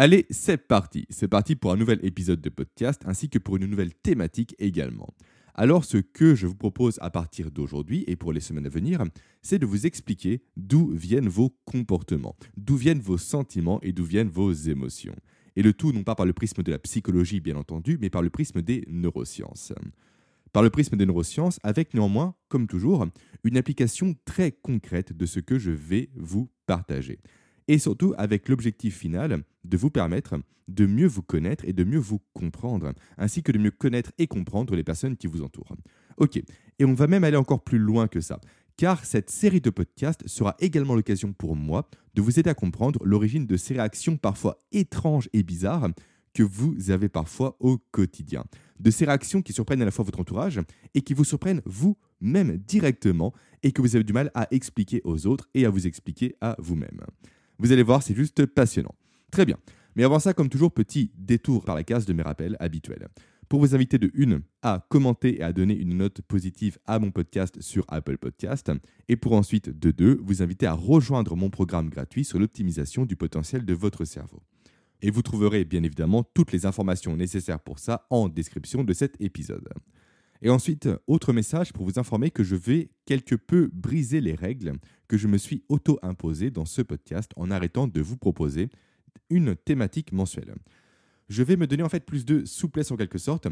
Allez, c'est parti. C'est parti pour un nouvel épisode de podcast ainsi que pour une nouvelle thématique également. Alors ce que je vous propose à partir d'aujourd'hui et pour les semaines à venir, c'est de vous expliquer d'où viennent vos comportements, d'où viennent vos sentiments et d'où viennent vos émotions. Et le tout non pas par le prisme de la psychologie bien entendu, mais par le prisme des neurosciences. Par le prisme des neurosciences, avec néanmoins, comme toujours, une application très concrète de ce que je vais vous partager et surtout avec l'objectif final de vous permettre de mieux vous connaître et de mieux vous comprendre, ainsi que de mieux connaître et comprendre les personnes qui vous entourent. Ok, et on va même aller encore plus loin que ça, car cette série de podcasts sera également l'occasion pour moi de vous aider à comprendre l'origine de ces réactions parfois étranges et bizarres que vous avez parfois au quotidien. De ces réactions qui surprennent à la fois votre entourage et qui vous surprennent vous-même directement et que vous avez du mal à expliquer aux autres et à vous expliquer à vous-même. Vous allez voir, c'est juste passionnant. Très bien. Mais avant ça, comme toujours, petit détour par la case de mes rappels habituels. Pour vous inviter de une à commenter et à donner une note positive à mon podcast sur Apple Podcast. Et pour ensuite de deux, vous inviter à rejoindre mon programme gratuit sur l'optimisation du potentiel de votre cerveau. Et vous trouverez bien évidemment toutes les informations nécessaires pour ça en description de cet épisode. Et ensuite, autre message pour vous informer que je vais quelque peu briser les règles que je me suis auto-imposées dans ce podcast en arrêtant de vous proposer une thématique mensuelle. Je vais me donner en fait plus de souplesse en quelque sorte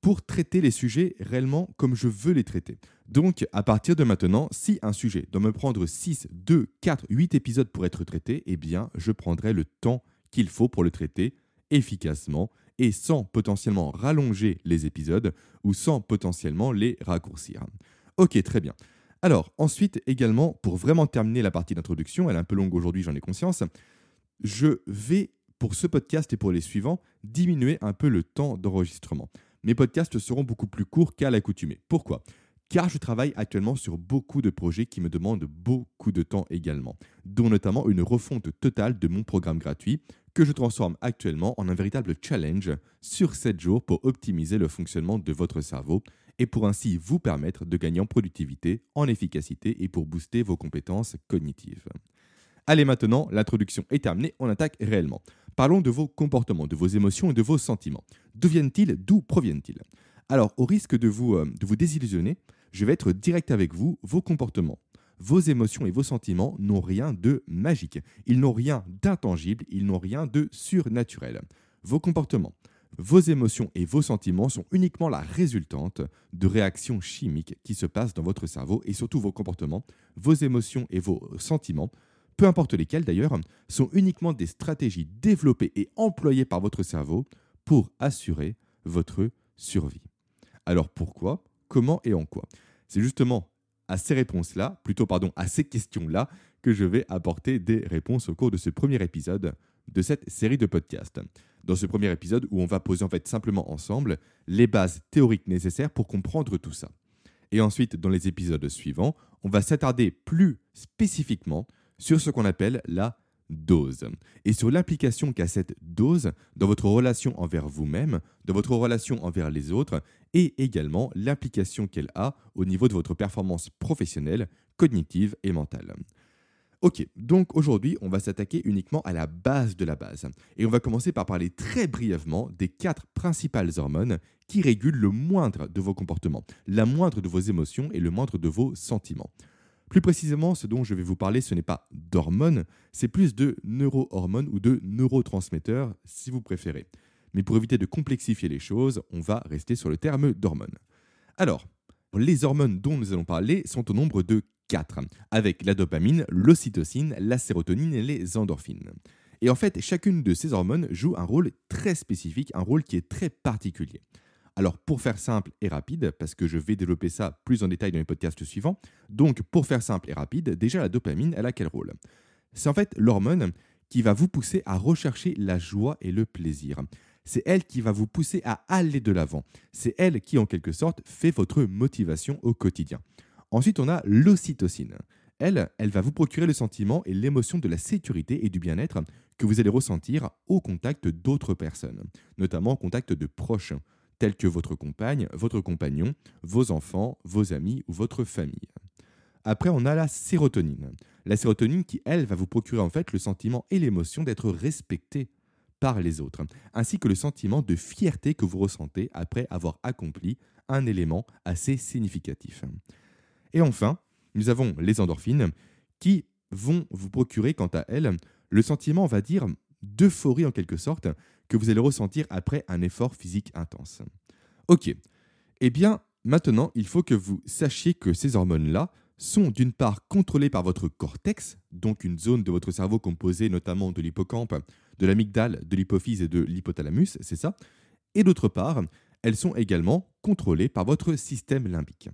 pour traiter les sujets réellement comme je veux les traiter. Donc, à partir de maintenant, si un sujet doit me prendre 6, 2, 4, 8 épisodes pour être traité, eh bien, je prendrai le temps qu'il faut pour le traiter efficacement et sans potentiellement rallonger les épisodes ou sans potentiellement les raccourcir. Ok, très bien. Alors, ensuite, également, pour vraiment terminer la partie d'introduction, elle est un peu longue aujourd'hui, j'en ai conscience, je vais, pour ce podcast et pour les suivants, diminuer un peu le temps d'enregistrement. Mes podcasts seront beaucoup plus courts qu'à l'accoutumée. Pourquoi? Car je travaille actuellement sur beaucoup de projets qui me demandent beaucoup de temps également, dont notamment une refonte totale de mon programme gratuit que je transforme actuellement en un véritable challenge sur 7 jours pour optimiser le fonctionnement de votre cerveau et pour ainsi vous permettre de gagner en productivité, en efficacité et pour booster vos compétences cognitives. Allez maintenant, l'introduction est terminée, on attaque réellement. Parlons de vos comportements, de vos émotions et de vos sentiments. D'où viennent-ils D'où proviennent-ils? Alors, au risque de vous, euh, de vous désillusionner, je vais être direct avec vous, vos comportements vos émotions et vos sentiments n'ont rien de magique. Ils n'ont rien d'intangible, ils n'ont rien de surnaturel. Vos comportements, vos émotions et vos sentiments sont uniquement la résultante de réactions chimiques qui se passent dans votre cerveau et surtout vos comportements, vos émotions et vos sentiments, peu importe lesquels d'ailleurs, sont uniquement des stratégies développées et employées par votre cerveau pour assurer votre survie. Alors pourquoi, comment et en quoi? C'est justement à ces réponses-là, plutôt pardon, à ces questions-là, que je vais apporter des réponses au cours de ce premier épisode de cette série de podcasts. Dans ce premier épisode où on va poser en fait simplement ensemble les bases théoriques nécessaires pour comprendre tout ça. Et ensuite, dans les épisodes suivants, on va s'attarder plus spécifiquement sur ce qu'on appelle la dose et sur l'implication qu'a cette dose dans votre relation envers vous-même, dans votre relation envers les autres et également l'implication qu'elle a au niveau de votre performance professionnelle, cognitive et mentale. Ok, donc aujourd'hui, on va s'attaquer uniquement à la base de la base. Et on va commencer par parler très brièvement des quatre principales hormones qui régulent le moindre de vos comportements, la moindre de vos émotions et le moindre de vos sentiments. Plus précisément, ce dont je vais vous parler, ce n'est pas d'hormones, c'est plus de neurohormones ou de neurotransmetteurs, si vous préférez. Mais pour éviter de complexifier les choses, on va rester sur le terme d'hormones. Alors, les hormones dont nous allons parler sont au nombre de 4, avec la dopamine, l'ocytocine, la sérotonine et les endorphines. Et en fait, chacune de ces hormones joue un rôle très spécifique, un rôle qui est très particulier. Alors pour faire simple et rapide, parce que je vais développer ça plus en détail dans les podcasts suivants, donc pour faire simple et rapide, déjà la dopamine, elle a quel rôle? C'est en fait l'hormone qui va vous pousser à rechercher la joie et le plaisir. C'est elle qui va vous pousser à aller de l'avant. C'est elle qui, en quelque sorte, fait votre motivation au quotidien. Ensuite, on a l'ocytocine. Elle, elle va vous procurer le sentiment et l'émotion de la sécurité et du bien-être que vous allez ressentir au contact d'autres personnes, notamment au contact de proches, tels que votre compagne, votre compagnon, vos enfants, vos amis ou votre famille. Après, on a la sérotonine. La sérotonine qui, elle, va vous procurer en fait le sentiment et l'émotion d'être respecté par les autres, ainsi que le sentiment de fierté que vous ressentez après avoir accompli un élément assez significatif. Et enfin, nous avons les endorphines qui vont vous procurer quant à elles le sentiment, on va dire, d'euphorie en quelque sorte, que vous allez ressentir après un effort physique intense. Ok, eh bien maintenant il faut que vous sachiez que ces hormones-là sont d'une part contrôlées par votre cortex, donc une zone de votre cerveau composée notamment de l'hippocampe, de l'amygdale, de l'hypophyse et de l'hypothalamus, c'est ça, et d'autre part, elles sont également contrôlées par votre système limbique.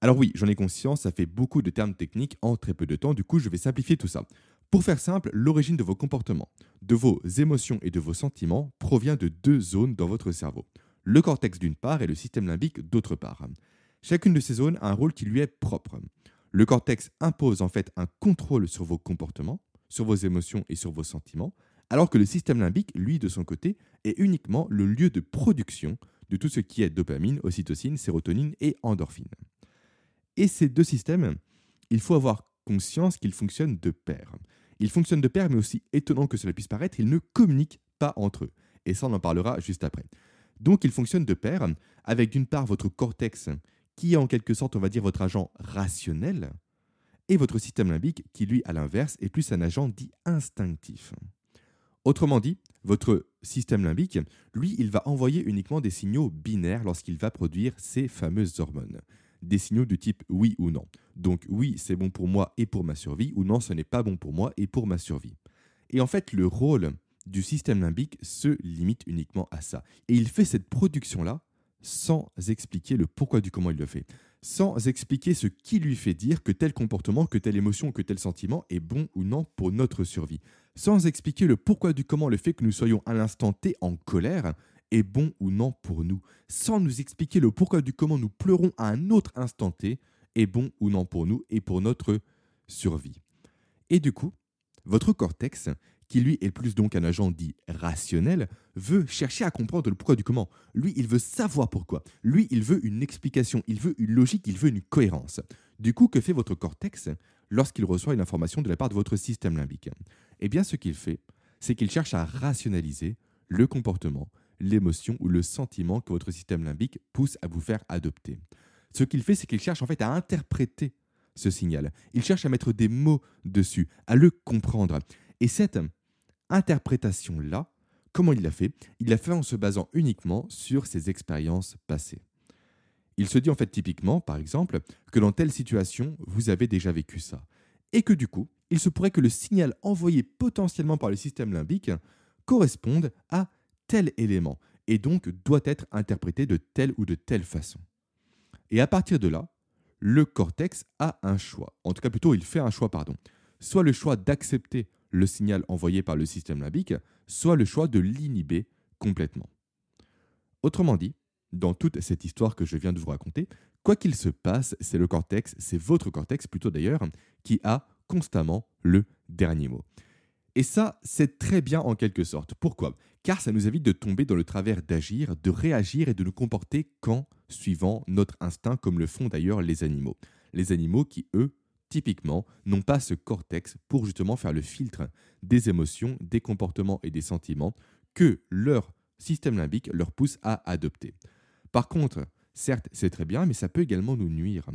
Alors oui, j'en ai conscience, ça fait beaucoup de termes techniques en très peu de temps, du coup je vais simplifier tout ça. Pour faire simple, l'origine de vos comportements, de vos émotions et de vos sentiments provient de deux zones dans votre cerveau. Le cortex d'une part et le système limbique d'autre part. Chacune de ces zones a un rôle qui lui est propre. Le cortex impose en fait un contrôle sur vos comportements, sur vos émotions et sur vos sentiments, alors que le système limbique, lui, de son côté, est uniquement le lieu de production de tout ce qui est dopamine, ocytocine, sérotonine et endorphine. Et ces deux systèmes, il faut avoir conscience qu'ils fonctionnent de pair. Ils fonctionnent de pair, mais aussi étonnant que cela puisse paraître, ils ne communiquent pas entre eux. Et ça, on en parlera juste après. Donc, ils fonctionnent de pair, avec d'une part votre cortex qui est en quelque sorte, on va dire, votre agent rationnel, et votre système limbique, qui lui, à l'inverse, est plus un agent dit instinctif. Autrement dit, votre système limbique, lui, il va envoyer uniquement des signaux binaires lorsqu'il va produire ces fameuses hormones. Des signaux du type oui ou non. Donc oui, c'est bon pour moi et pour ma survie, ou non, ce n'est pas bon pour moi et pour ma survie. Et en fait, le rôle du système limbique se limite uniquement à ça. Et il fait cette production-là sans expliquer le pourquoi du comment il le fait, sans expliquer ce qui lui fait dire que tel comportement, que telle émotion, que tel sentiment est bon ou non pour notre survie, sans expliquer le pourquoi du comment le fait que nous soyons à l'instant T en colère est bon ou non pour nous, sans nous expliquer le pourquoi du comment nous pleurons à un autre instant T est bon ou non pour nous et pour notre survie. Et du coup, votre cortex, qui lui est plus donc un agent dit rationnel, veut chercher à comprendre le pourquoi du comment. Lui, il veut savoir pourquoi. Lui, il veut une explication, il veut une logique, il veut une cohérence. Du coup, que fait votre cortex lorsqu'il reçoit une information de la part de votre système limbique? Eh bien, ce qu'il fait, c'est qu'il cherche à rationaliser le comportement, l'émotion ou le sentiment que votre système limbique pousse à vous faire adopter. Ce qu'il fait, c'est qu'il cherche en fait à interpréter ce signal. Il cherche à mettre des mots dessus, à le comprendre. Et cette interprétation-là, comment il l'a fait? Il l'a fait en se basant uniquement sur ses expériences passées. Il se dit en fait typiquement, par exemple, que dans telle situation, vous avez déjà vécu ça. Et que du coup, il se pourrait que le signal envoyé potentiellement par le système limbique corresponde à tel élément, et donc doit être interprété de telle ou de telle façon. Et à partir de là, le cortex a un choix. En tout cas, plutôt, il fait un choix, pardon. Soit le choix d'accepter le signal envoyé par le système limbique, soit le choix de l'inhiber complètement. Autrement dit, dans toute cette histoire que je viens de vous raconter, quoi qu'il se passe, c'est le cortex, c'est votre cortex plutôt d'ailleurs, qui a constamment le dernier mot. Et ça, c'est très bien en quelque sorte. Pourquoi? Car ça nous évite de tomber dans le travers d'agir, de réagir et de nous comporter quand suivant notre instinct, comme le font d'ailleurs les animaux. Les animaux qui, eux, typiquement, n'ont pas ce cortex pour justement faire le filtre des émotions, des comportements et des sentiments que leur système limbique leur pousse à adopter. Par contre, certes, c'est très bien, mais ça peut également nous nuire.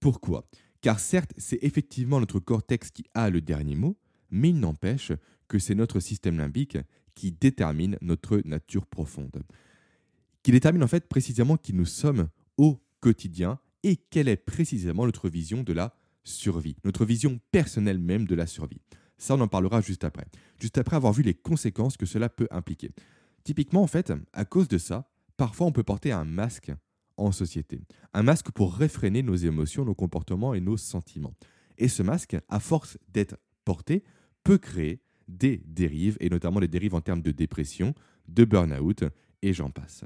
Pourquoi? Car certes, c'est effectivement notre cortex qui a le dernier mot, mais il n'empêche que c'est notre système limbique qui détermine notre nature profonde. Qui détermine en fait précisément qui nous sommes au quotidien et quelle est précisément notre vision de la survie, notre vision personnelle même de la survie. Ça, on en parlera juste après. Juste après avoir vu les conséquences que cela peut impliquer. Typiquement, en fait, à cause de ça, parfois on peut porter un masque en société. Un masque pour réfréner nos émotions, nos comportements et nos sentiments. Et ce masque, à force d'être porté, peut créer des dérives, et notamment des dérives en termes de dépression, de burn-out, et j'en passe.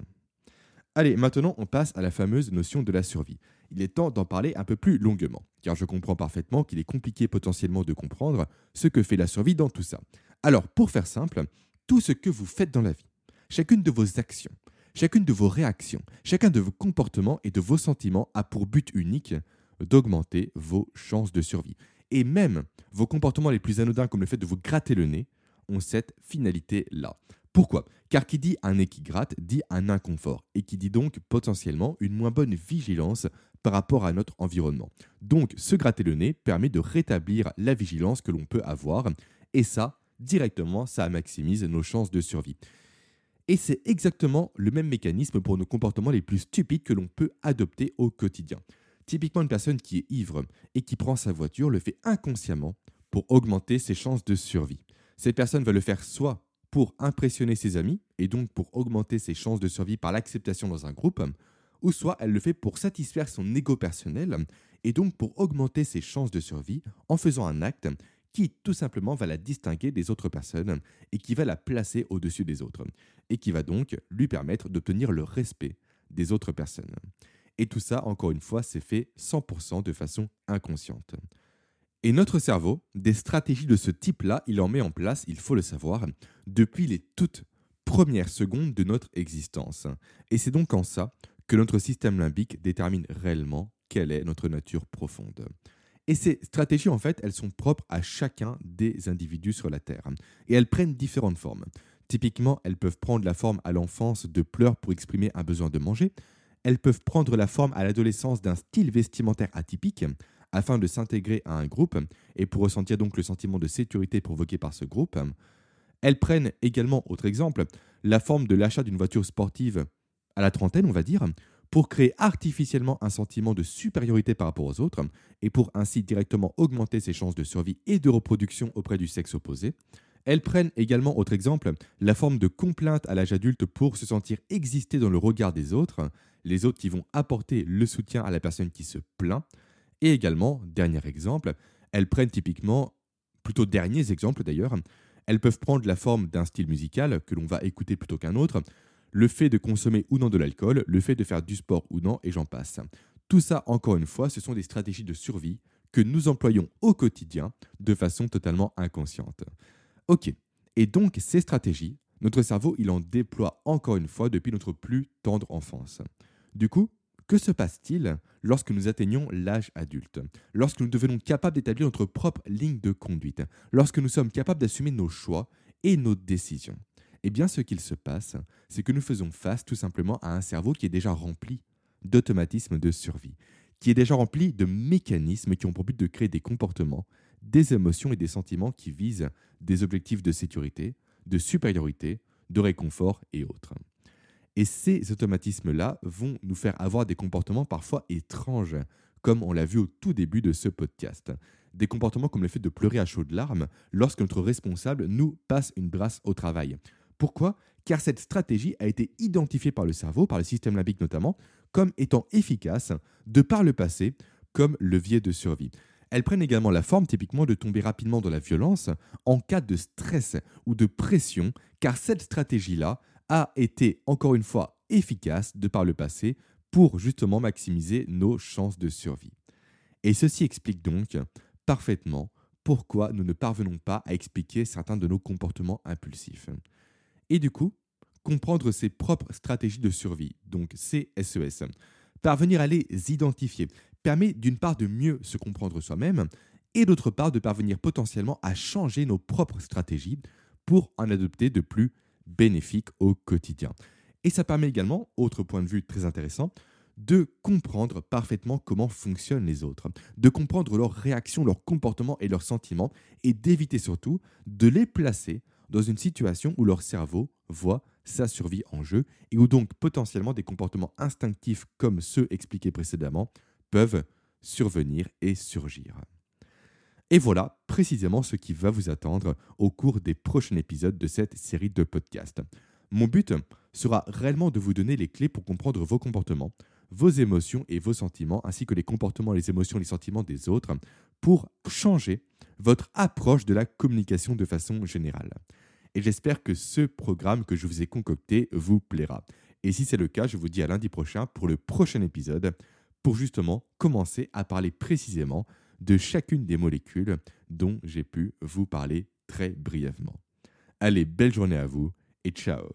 Allez, maintenant on passe à la fameuse notion de la survie il est temps d'en parler un peu plus longuement, car je comprends parfaitement qu'il est compliqué potentiellement de comprendre ce que fait la survie dans tout ça. Alors, pour faire simple, tout ce que vous faites dans la vie, chacune de vos actions, chacune de vos réactions, chacun de vos comportements et de vos sentiments a pour but unique d'augmenter vos chances de survie. Et même vos comportements les plus anodins, comme le fait de vous gratter le nez, ont cette finalité-là. Pourquoi? Car qui dit un nez qui gratte dit un inconfort et qui dit donc potentiellement une moins bonne vigilance par rapport à notre environnement. Donc se gratter le nez permet de rétablir la vigilance que l'on peut avoir et ça, directement, ça maximise nos chances de survie. Et c'est exactement le même mécanisme pour nos comportements les plus stupides que l'on peut adopter au quotidien. Typiquement, une personne qui est ivre et qui prend sa voiture le fait inconsciemment pour augmenter ses chances de survie. Cette personne va le faire soit pour impressionner ses amis et donc pour augmenter ses chances de survie par l'acceptation dans un groupe, ou soit elle le fait pour satisfaire son ego personnel et donc pour augmenter ses chances de survie en faisant un acte qui tout simplement va la distinguer des autres personnes et qui va la placer au-dessus des autres, et qui va donc lui permettre d'obtenir le respect des autres personnes. Et tout ça, encore une fois, c'est fait 100% de façon inconsciente. Et notre cerveau, des stratégies de ce type-là, il en met en place, il faut le savoir, depuis les toutes premières secondes de notre existence. Et c'est donc en ça que notre système limbique détermine réellement quelle est notre nature profonde. Et ces stratégies, en fait, elles sont propres à chacun des individus sur la Terre. Et elles prennent différentes formes. Typiquement, elles peuvent prendre la forme à l'enfance de pleurs pour exprimer un besoin de manger. Elles peuvent prendre la forme à l'adolescence d'un style vestimentaire atypique afin de s'intégrer à un groupe et pour ressentir donc le sentiment de sécurité provoqué par ce groupe. Elles prennent également, autre exemple, la forme de l'achat d'une voiture sportive à la trentaine, on va dire, pour créer artificiellement un sentiment de supériorité par rapport aux autres et pour ainsi directement augmenter ses chances de survie et de reproduction auprès du sexe opposé. Elles prennent également, autre exemple, la forme de complainte à l'âge adulte pour se sentir exister dans le regard des autres, les autres qui vont apporter le soutien à la personne qui se plaint. Et également, dernier exemple, elles prennent typiquement, plutôt derniers exemples d'ailleurs, elles peuvent prendre la forme d'un style musical que l'on va écouter plutôt qu'un autre, le fait de consommer ou non de l'alcool, le fait de faire du sport ou non, et j'en passe. Tout ça, encore une fois, ce sont des stratégies de survie que nous employons au quotidien de façon totalement inconsciente. Ok, et donc ces stratégies, notre cerveau, il en déploie encore une fois depuis notre plus tendre enfance. Du coup, que se passe-t-il lorsque nous atteignons l'âge adulte? Lorsque nous devenons capables d'établir notre propre ligne de conduite? Lorsque nous sommes capables d'assumer nos choix et nos décisions? Eh bien, ce qu'il se passe, c'est que nous faisons face tout simplement à un cerveau qui est déjà rempli d'automatismes de survie, qui est déjà rempli de mécanismes qui ont pour but de créer des comportements, des émotions et des sentiments qui visent des objectifs de sécurité, de supériorité, de réconfort et autres. Et ces automatismes-là vont nous faire avoir des comportements parfois étranges, comme on l'a vu au tout début de ce podcast. Des comportements comme le fait de pleurer à chaudes larmes lorsque notre responsable nous passe une brasse au travail, pourquoi? Car cette stratégie a été identifiée par le cerveau, par le système limbique notamment, comme étant efficace de par le passé comme levier de survie. Elles prennent également la forme typiquement de tomber rapidement dans la violence en cas de stress ou de pression, car cette stratégie-là a été encore une fois efficace de par le passé pour justement maximiser nos chances de survie. Et ceci explique donc parfaitement pourquoi nous ne parvenons pas à expliquer certains de nos comportements impulsifs et du coup, comprendre ses propres stratégies de survie, donc CSES. Parvenir à les identifier permet d'une part de mieux se comprendre soi-même et d'autre part de parvenir potentiellement à changer nos propres stratégies pour en adopter de plus bénéfiques au quotidien. Et ça permet également, autre point de vue très intéressant, de comprendre parfaitement comment fonctionnent les autres, de comprendre leurs réactions, leurs comportements et leurs sentiments, et d'éviter surtout de les placer dans une situation où leur cerveau voit sa survie en jeu et où donc potentiellement des comportements instinctifs comme ceux expliqués précédemment peuvent survenir et surgir. Et voilà précisément ce qui va vous attendre au cours des prochains épisodes de cette série de podcasts. Mon but sera réellement de vous donner les clés pour comprendre vos comportements, vos émotions et vos sentiments, ainsi que les comportements, les émotions, les sentiments des autres, pour changer votre approche de la communication de façon générale. Et j'espère que ce programme que je vous ai concocté vous plaira. Et si c'est le cas, je vous dis à lundi prochain pour le prochain épisode, pour justement commencer à parler précisément de chacune des molécules dont j'ai pu vous parler très brièvement. Allez, belle journée à vous et ciao